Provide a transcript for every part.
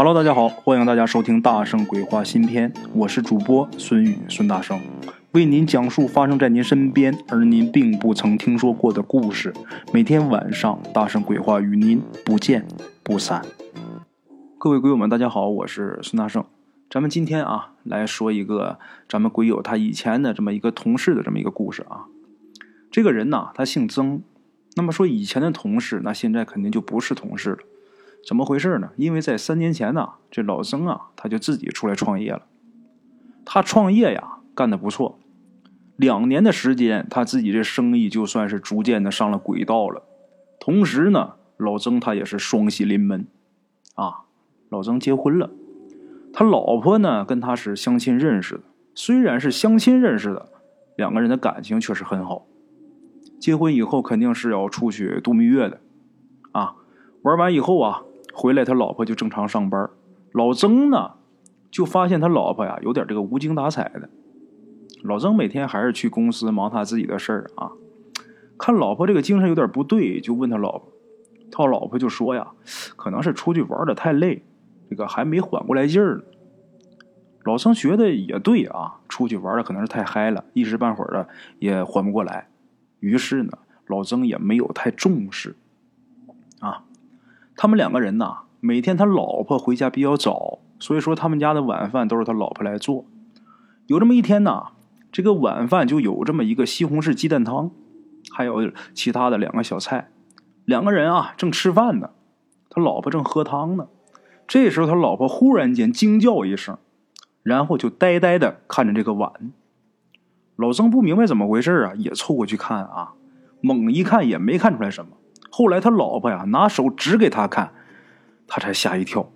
Hello，大家好，欢迎大家收听《大圣鬼话》新篇，我是主播孙宇孙大圣，为您讲述发生在您身边而您并不曾听说过的故事。每天晚上，《大圣鬼话》与您不见不散。各位鬼友们，大家好，我是孙大圣。咱们今天啊，来说一个咱们鬼友他以前的这么一个同事的这么一个故事啊。这个人呐，他姓曾。那么说以前的同事，那现在肯定就不是同事了。怎么回事呢？因为在三年前呢，这老曾啊，他就自己出来创业了。他创业呀，干得不错。两年的时间，他自己这生意就算是逐渐的上了轨道了。同时呢，老曾他也是双喜临门，啊，老曾结婚了。他老婆呢，跟他是相亲认识的。虽然是相亲认识的，两个人的感情确实很好。结婚以后肯定是要出去度蜜月的，啊，玩完以后啊。回来，他老婆就正常上班。老曾呢，就发现他老婆呀有点这个无精打采的。老曾每天还是去公司忙他自己的事儿啊。看老婆这个精神有点不对，就问他老婆。他老婆就说呀，可能是出去玩的太累，这个还没缓过来劲儿。老曾觉得也对啊，出去玩的可能是太嗨了，一时半会儿的也缓不过来。于是呢，老曾也没有太重视啊。他们两个人呐，每天他老婆回家比较早，所以说他们家的晚饭都是他老婆来做。有这么一天呐，这个晚饭就有这么一个西红柿鸡蛋汤，还有其他的两个小菜。两个人啊正吃饭呢，他老婆正喝汤呢。这时候他老婆忽然间惊叫一声，然后就呆呆的看着这个碗。老曾不明白怎么回事啊，也凑过去看啊，猛一看也没看出来什么。后来他老婆呀拿手指给他看，他才吓一跳。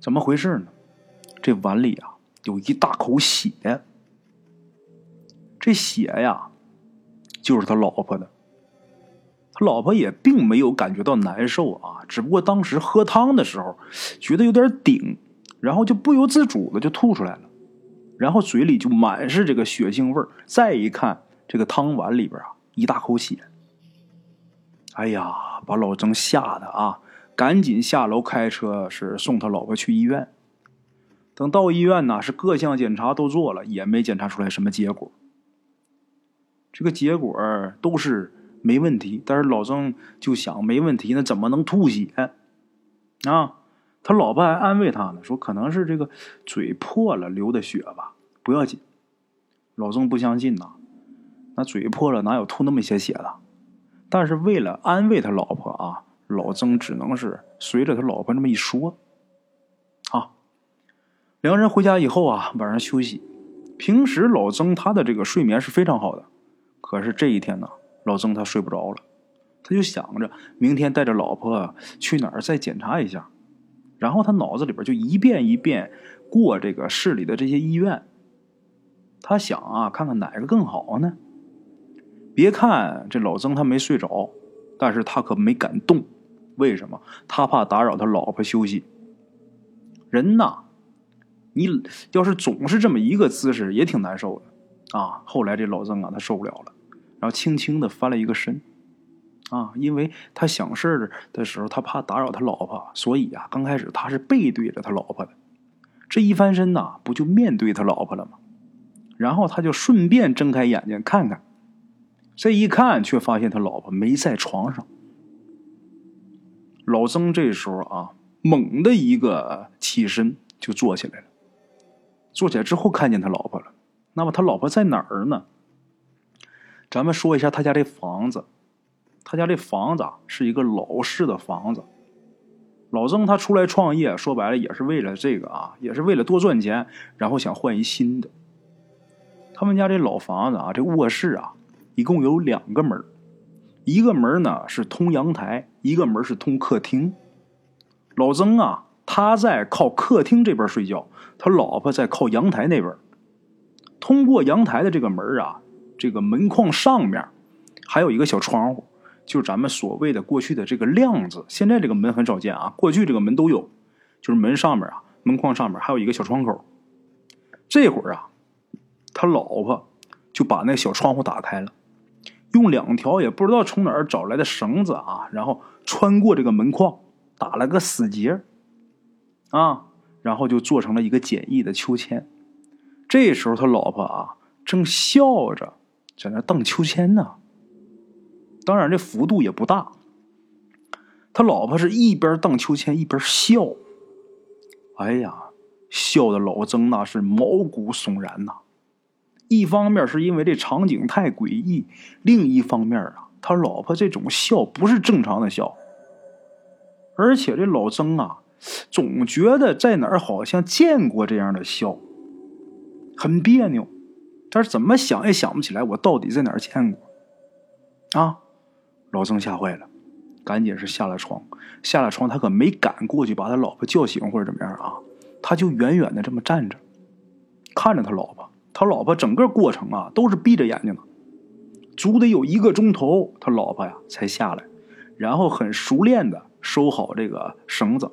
怎么回事呢？这碗里啊有一大口血，这血呀就是他老婆的。他老婆也并没有感觉到难受啊，只不过当时喝汤的时候觉得有点顶，然后就不由自主的就吐出来了，然后嘴里就满是这个血腥味儿。再一看这个汤碗里边啊一大口血。哎呀，把老曾吓得啊，赶紧下楼开车是送他老婆去医院。等到医院呢，是各项检查都做了，也没检查出来什么结果。这个结果都是没问题，但是老曾就想没问题，那怎么能吐血啊？他老婆还安慰他呢，说可能是这个嘴破了流的血吧，不要紧。老曾不相信呐，那嘴破了哪有吐那么些血的？但是为了安慰他老婆啊，老曾只能是随着他老婆这么一说。啊，两个人回家以后啊，晚上休息。平时老曾他的这个睡眠是非常好的，可是这一天呢，老曾他睡不着了，他就想着明天带着老婆去哪儿再检查一下。然后他脑子里边就一遍一遍过这个市里的这些医院，他想啊，看看哪个更好呢？别看这老曾他没睡着，但是他可没敢动。为什么？他怕打扰他老婆休息。人呐，你要是总是这么一个姿势，也挺难受的啊。后来这老曾啊，他受不了了，然后轻轻的翻了一个身，啊，因为他想事儿的时候，他怕打扰他老婆，所以啊，刚开始他是背对着他老婆的。这一翻身呐，不就面对他老婆了吗？然后他就顺便睁开眼睛看看。这一看，却发现他老婆没在床上。老曾这时候啊，猛的一个起身就坐起来了。坐起来之后，看见他老婆了。那么他老婆在哪儿呢？咱们说一下他家这房子。他家这房子是一个老式的房子。老曾他出来创业，说白了也是为了这个啊，也是为了多赚钱，然后想换一新的。他们家这老房子啊，这卧室啊。一共有两个门一个门呢是通阳台，一个门是通客厅。老曾啊，他在靠客厅这边睡觉，他老婆在靠阳台那边。通过阳台的这个门啊，这个门框上面还有一个小窗户，就是咱们所谓的过去的这个亮子。现在这个门很少见啊，过去这个门都有，就是门上面啊，门框上面还有一个小窗口。这会儿啊，他老婆就把那小窗户打开了。用两条也不知道从哪儿找来的绳子啊，然后穿过这个门框，打了个死结。啊，然后就做成了一个简易的秋千。这时候他老婆啊正笑着在那荡秋千呢，当然这幅度也不大。他老婆是一边荡秋千一边笑，哎呀，笑的老曾那是毛骨悚然呐。一方面是因为这场景太诡异，另一方面啊，他老婆这种笑不是正常的笑，而且这老曾啊，总觉得在哪儿好像见过这样的笑，很别扭，但是怎么想也想不起来我到底在哪儿见过。啊，老曾吓坏了。赶紧是下了床，下了床，他可没敢过去把他老婆叫醒或者怎么样啊，他就远远的这么站着，看着他老婆。他老婆整个过程啊都是闭着眼睛的，足得有一个钟头，他老婆呀才下来，然后很熟练的收好这个绳子，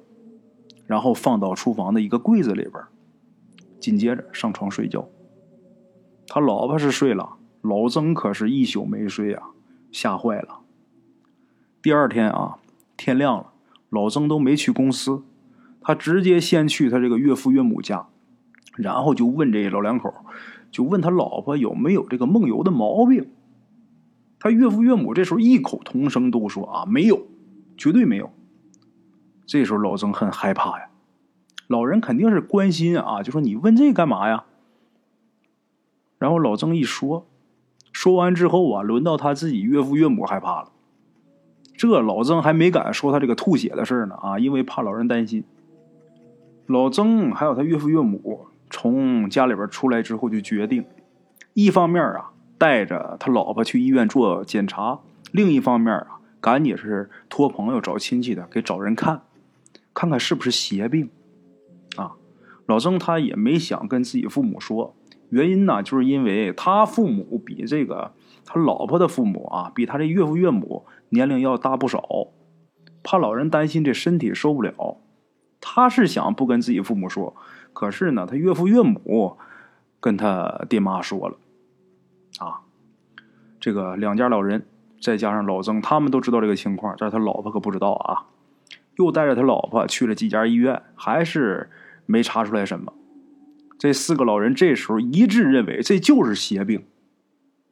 然后放到厨房的一个柜子里边，紧接着上床睡觉。他老婆是睡了，老曾可是一宿没睡啊，吓坏了。第二天啊，天亮了，老曾都没去公司，他直接先去他这个岳父岳母家，然后就问这老两口，就问他老婆有没有这个梦游的毛病。他岳父岳母这时候异口同声都说啊，没有，绝对没有。这时候老曾很害怕呀，老人肯定是关心啊，就说你问这干嘛呀？然后老曾一说，说完之后啊，轮到他自己岳父岳母害怕了。这老曾还没敢说他这个吐血的事呢啊，因为怕老人担心。老曾还有他岳父岳母从家里边出来之后，就决定，一方面啊带着他老婆去医院做检查，另一方面啊赶紧是托朋友找亲戚的给找人看，看看是不是邪病。啊，老曾他也没想跟自己父母说，原因呢就是因为他父母比这个他老婆的父母啊，比他这岳父岳母。年龄要大不少，怕老人担心这身体受不了，他是想不跟自己父母说，可是呢，他岳父岳母跟他爹妈说了，啊，这个两家老人再加上老曾，他们都知道这个情况，但是他老婆可不知道啊。又带着他老婆去了几家医院，还是没查出来什么。这四个老人这时候一致认为这就是邪病，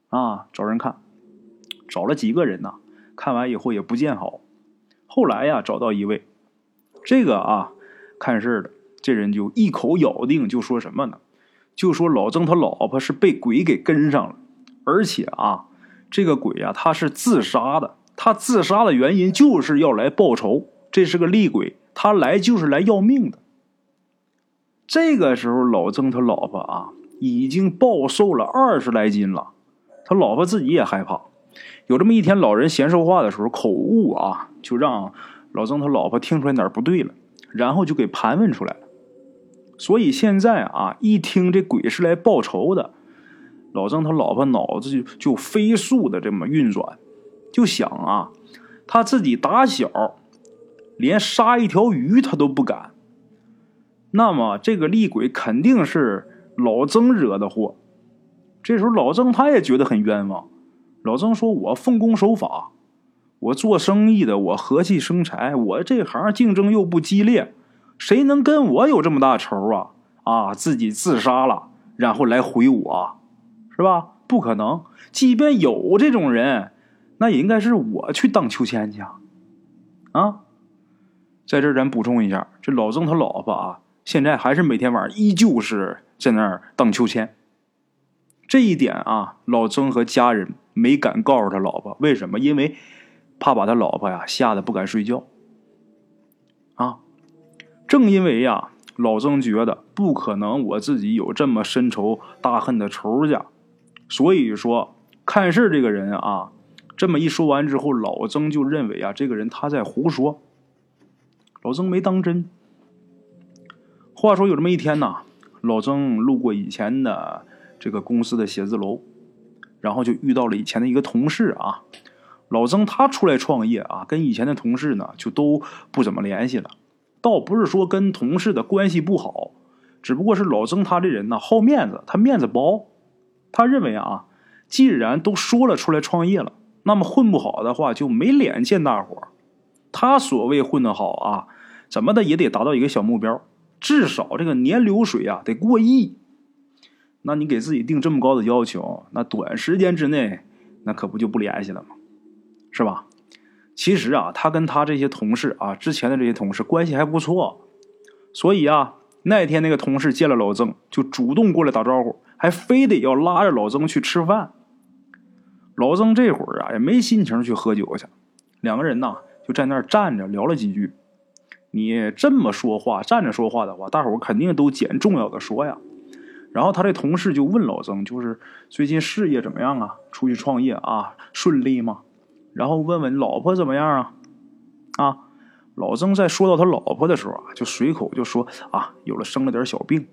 啊，找人看，找了几个人呢？看完以后也不见好，后来呀找到一位，这个啊看事的这人就一口咬定，就说什么呢？就说老曾他老婆是被鬼给跟上了，而且啊这个鬼啊他是自杀的，他自杀的原因就是要来报仇，这是个厉鬼，他来就是来要命的。这个时候老曾他老婆啊已经暴瘦了二十来斤了，他老婆自己也害怕。有这么一天，老人闲说话的时候口误啊，就让老曾他老婆听出来哪儿不对了，然后就给盘问出来了。所以现在啊，一听这鬼是来报仇的，老曾他老婆脑子就就飞速的这么运转，就想啊，他自己打小连杀一条鱼他都不敢，那么这个厉鬼肯定是老曾惹的祸。这时候老曾他也觉得很冤枉。老曾说：“我奉公守法，我做生意的，我和气生财，我这行竞争又不激烈，谁能跟我有这么大仇啊？啊，自己自杀了，然后来回我，是吧？不可能。即便有这种人，那也应该是我去荡秋千去啊！啊，在这咱补充一下，这老曾他老婆啊，现在还是每天晚上依旧是在那儿荡秋千。这一点啊，老曾和家人。”没敢告诉他老婆，为什么？因为怕把他老婆呀吓得不敢睡觉。正因为呀，老曾觉得不可能我自己有这么深仇大恨的仇家，所以说看事这个人啊，这么一说完之后，老曾就认为啊，这个人他在胡说。老曾没当真。话说有这么一天呢，老曾路过以前的这个公司的写字楼。然后就遇到了以前的一个同事啊，老曾他出来创业啊，跟以前的同事呢就都不怎么联系了。倒不是说跟同事的关系不好，只不过是老曾他这人呢好面子，他面子薄。他认为啊，既然都说了出来创业了，那么混不好的话就没脸见大伙他所谓混得好啊，怎么的也得达到一个小目标，至少这个年流水啊得过亿。那你给自己定这么高的要求，那短时间之内那可不就不联系了吗？是吧？其实啊，他跟他这些同事啊，之前的这些同事关系还不错，所以啊，那天那个同事见了老曾，就主动过来打招呼，还非得要拉着老曾去吃饭。老曾这会儿啊，也没心情去喝酒去，两个人呐就在那儿站着聊了几句。你这么说话，站着说话的话，大伙肯定都捡重要的说呀。然后他这同事就问老曾，就是最近事业怎么样啊？出去创业啊，顺利吗？然后问问老婆怎么样啊？啊，老曾在说到他老婆的时候啊，就随口就说啊，有了生了点小病。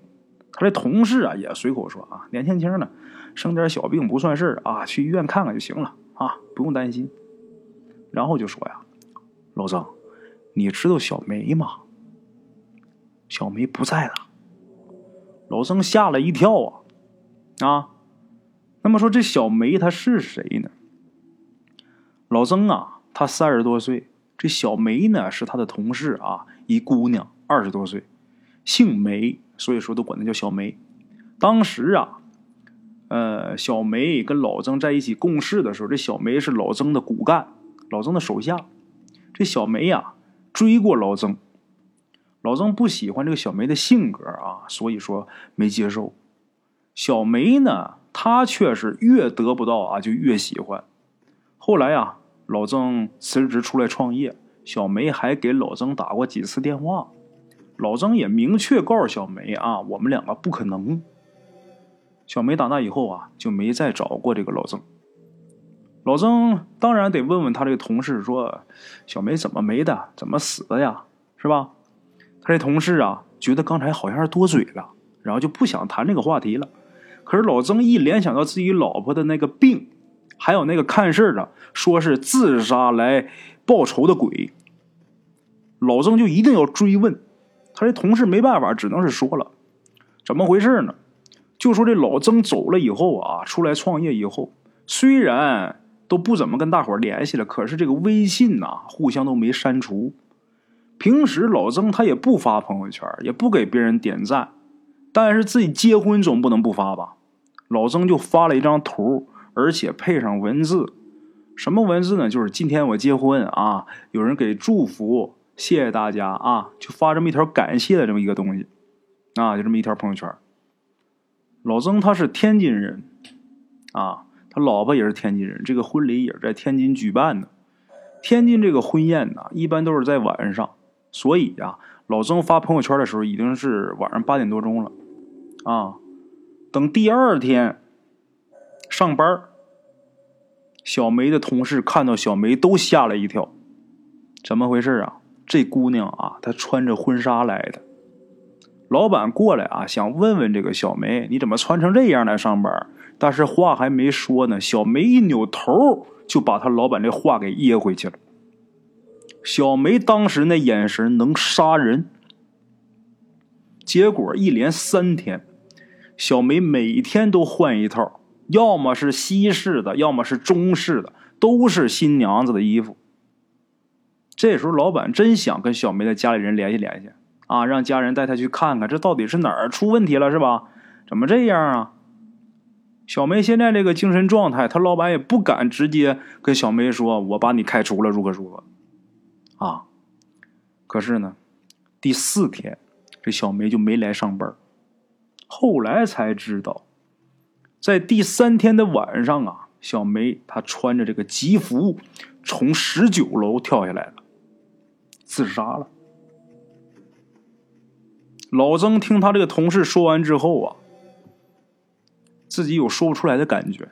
他这同事啊也随口说啊，年轻轻的，生点小病不算事啊，去医院看看就行了啊，不用担心。然后就说呀，老曾，你知道小梅吗？小梅不在了。老曾吓了一跳啊，啊，那么说这小梅她是谁呢？老曾啊，他三十多岁，这小梅呢是他的同事啊，一姑娘二十多岁，姓梅，所以说都管她叫小梅。当时啊，呃，小梅跟老曾在一起共事的时候，这小梅是老曾的骨干，老曾的手下。这小梅呀追过老曾。老曾不喜欢这个小梅的性格啊，所以说没接受。小梅呢，她却是越得不到啊，就越喜欢。后来呀，老曾辞职出来创业，小梅还给老曾打过几次电话。老曾也明确告诉小梅啊，我们两个不可能。小梅打那以后啊，就没再找过这个老曾。老曾当然得问问他这个同事，说小梅怎么没的，怎么死的呀，是吧？他这同事啊，觉得刚才好像是多嘴了，然后就不想谈这个话题了。可是老曾一联想到自己老婆的那个病，还有那个看事的说是自杀来报仇的鬼，老曾就一定要追问。他这同事没办法，只能是说了怎么回事呢？就说这老曾走了以后啊，出来创业以后，虽然都不怎么跟大伙联系了，可是这个微信呐，互相都没删除。平时老曾他也不发朋友圈，也不给别人点赞，但是自己结婚总不能不发吧？老曾就发了一张图，而且配上文字，什么文字呢？就是今天我结婚啊，有人给祝福，谢谢大家啊，就发这么一条感谢的这么一个东西，啊，就这么一条朋友圈。老曾他是天津人，啊，他老婆也是天津人，这个婚礼也是在天津举办的。天津这个婚宴呢，一般都是在晚上。所以呀，老曾发朋友圈的时候已经是晚上八点多钟了，啊，等第二天上班，小梅的同事看到小梅都吓了一跳，怎么回事啊？这姑娘啊，她穿着婚纱来的。老板过来啊，想问问这个小梅，你怎么穿成这样来上班？但是话还没说呢，小梅一扭头就把他老板这话给噎回去了。小梅当时那眼神能杀人，结果一连三天，小梅每天都换一套，要么是西式的，要么是中式的，都是新娘子的衣服。这时候，老板真想跟小梅的家里人联系联系啊，让家人带她去看看，这到底是哪儿出问题了，是吧？怎么这样啊？小梅现在这个精神状态，他老板也不敢直接跟小梅说：“我把你开除了，如何如何。”啊，可是呢，第四天，这小梅就没来上班。后来才知道，在第三天的晚上啊，小梅她穿着这个吉服从十九楼跳下来了，自杀了。老曾听他这个同事说完之后啊，自己有说不出来的感觉。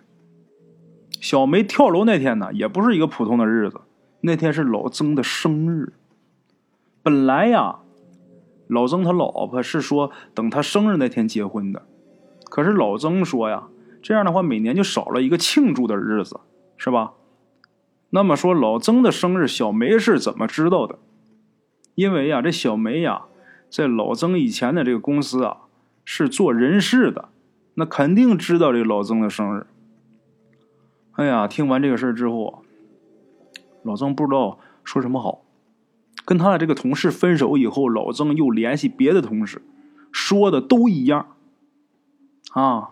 小梅跳楼那天呢，也不是一个普通的日子。那天是老曾的生日，本来呀，老曾他老婆是说等他生日那天结婚的，可是老曾说呀，这样的话每年就少了一个庆祝的日子，是吧？那么说老曾的生日，小梅是怎么知道的？因为呀，这小梅呀，在老曾以前的这个公司啊，是做人事的，那肯定知道这个老曾的生日。哎呀，听完这个事之后。老曾不知道说什么好，跟他的这个同事分手以后，老曾又联系别的同事，说的都一样。啊，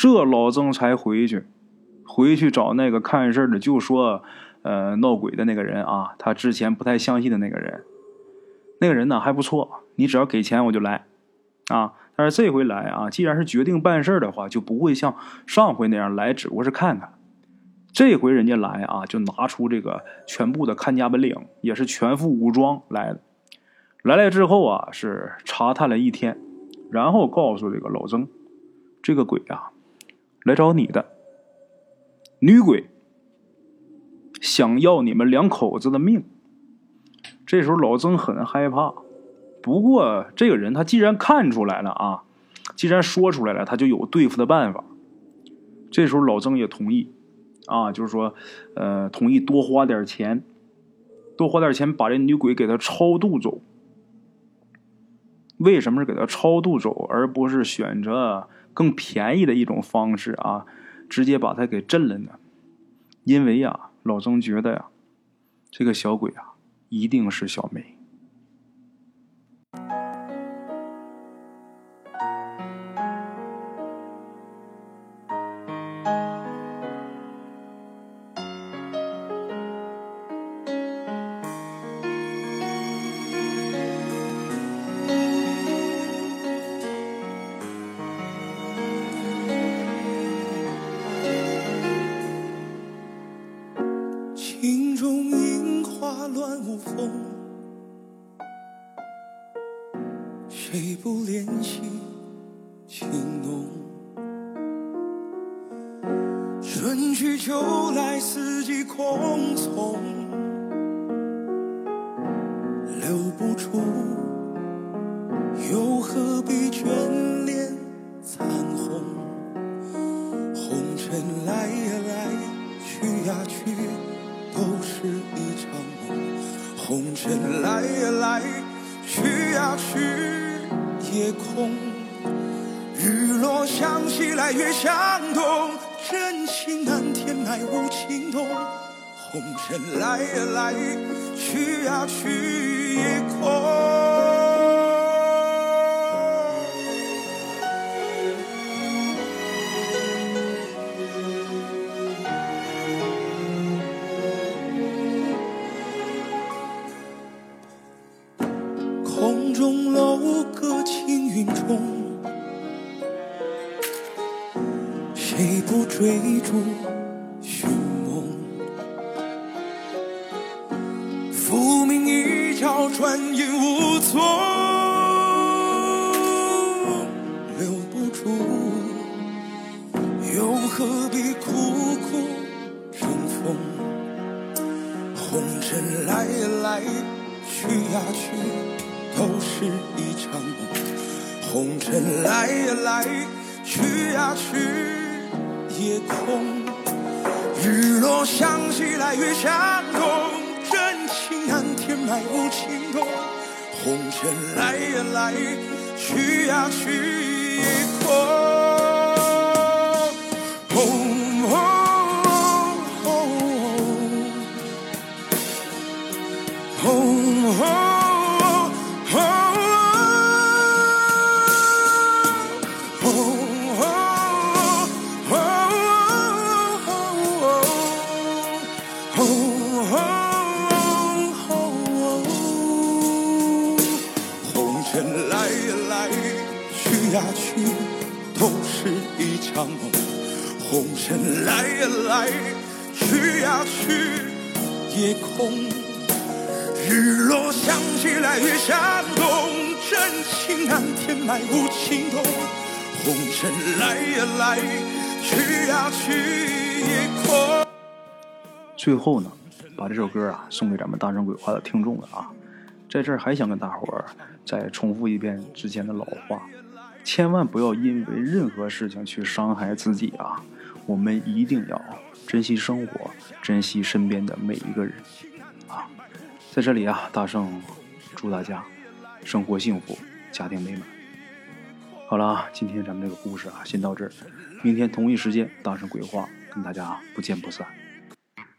这老曾才回去，回去找那个看事的，就说，呃，闹鬼的那个人啊，他之前不太相信的那个人，那个人呢还不错，你只要给钱我就来，啊，但是这回来啊，既然是决定办事的话，就不会像上回那样来，只不过是看看。这回人家来啊，就拿出这个全部的看家本领，也是全副武装来的。来了之后啊，是查探了一天，然后告诉这个老曾。这个鬼啊，来找你的女鬼，想要你们两口子的命。这时候老曾很害怕，不过这个人他既然看出来了啊，既然说出来了，他就有对付的办法。这时候老曾也同意，啊，就是说，呃，同意多花点钱，多花点钱把这女鬼给他超度走。为什么是给他超度走，而不是选择？更便宜的一种方式啊，直接把他给震了呢。因为呀，老曾觉得呀，这个小鬼啊，一定是小梅。无风谁不怜惜情浓春去秋来四季匆匆留不住又何必眷恋残红？红尘来呀来去呀去。红尘来呀来，去呀去，夜空。日落向西来，月向东。真情难填埋，无情洞。红尘来呀来，去呀去，夜空。心中谁不追逐寻梦？浮名一朝转眼无踪。来呀来，去呀去，夜空，日落向西来，月向东。真情难填埋无情洞，红尘来呀来，去呀去也空。去呀去，都是一场梦红尘来呀来，去呀去，夜空，日落向西来，月向东，真情难填埋无情洞。红尘来呀来，去呀去，夜空。最后呢，把这首歌啊送给咱们大圣鬼话的听众了啊，在这儿还想跟大伙儿再重复一遍之前的老话，千万不要因为任何事情去伤害自己啊。我们一定要珍惜生活，珍惜身边的每一个人啊！在这里啊，大圣祝大家生活幸福，家庭美满。好了啊，今天咱们这个故事啊，先到这儿。明天同一时间，大圣鬼话跟大家不见不散。